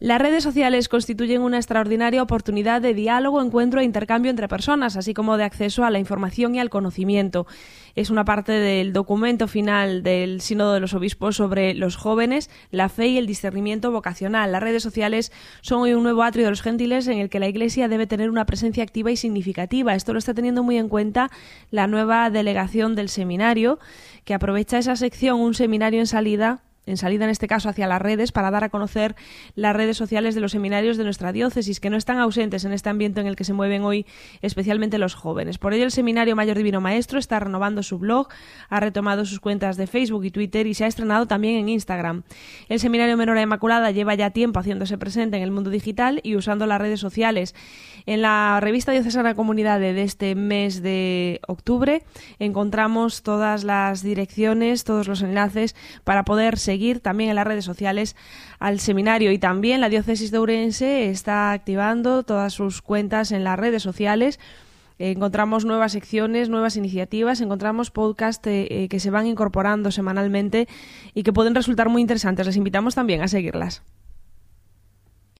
Las redes sociales constituyen una extraordinaria oportunidad de diálogo, encuentro e intercambio entre personas, así como de acceso a la información y al conocimiento. Es una parte del documento final del Sínodo de los Obispos sobre los jóvenes, la fe y el discernimiento vocacional. Las redes sociales son hoy un nuevo atrio de los gentiles en el que la Iglesia debe tener una presencia activa y significativa. Esto lo está teniendo muy en cuenta la nueva delegación del seminario, que aprovecha esa sección, un seminario en salida en salida en este caso hacia las redes, para dar a conocer las redes sociales de los seminarios de nuestra diócesis, que no están ausentes en este ambiente en el que se mueven hoy especialmente los jóvenes. Por ello, el Seminario Mayor Divino Maestro está renovando su blog, ha retomado sus cuentas de Facebook y Twitter y se ha estrenado también en Instagram. El Seminario Menor Inmaculada lleva ya tiempo haciéndose presente en el mundo digital y usando las redes sociales. En la revista Diocesana Comunidad de este mes de octubre encontramos todas las direcciones, todos los enlaces para poder seguir también en las redes sociales al seminario y también la diócesis de Ourense está activando todas sus cuentas en las redes sociales encontramos nuevas secciones, nuevas iniciativas, encontramos podcasts eh, eh, que se van incorporando semanalmente y que pueden resultar muy interesantes. Les invitamos también a seguirlas.